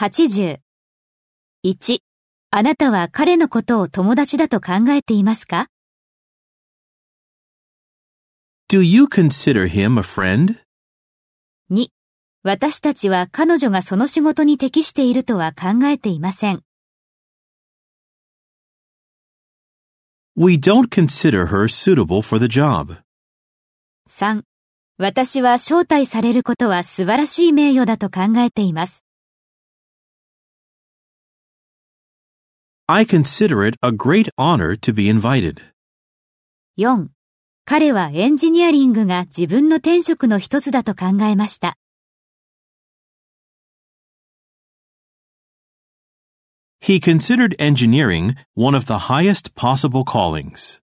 80。1、あなたは彼のことを友達だと考えていますか？Do you consider him a friend? 2、私たちは彼女がその仕事に適しているとは考えていません。We don't consider her suitable for the job. 3、私は招待されることは素晴らしい名誉だと考えています。I consider it a great honor to be invited. 4、彼はエンジニアリングが自分の転職の一つだと考えました。 He considered engineering one of the highest possible callings.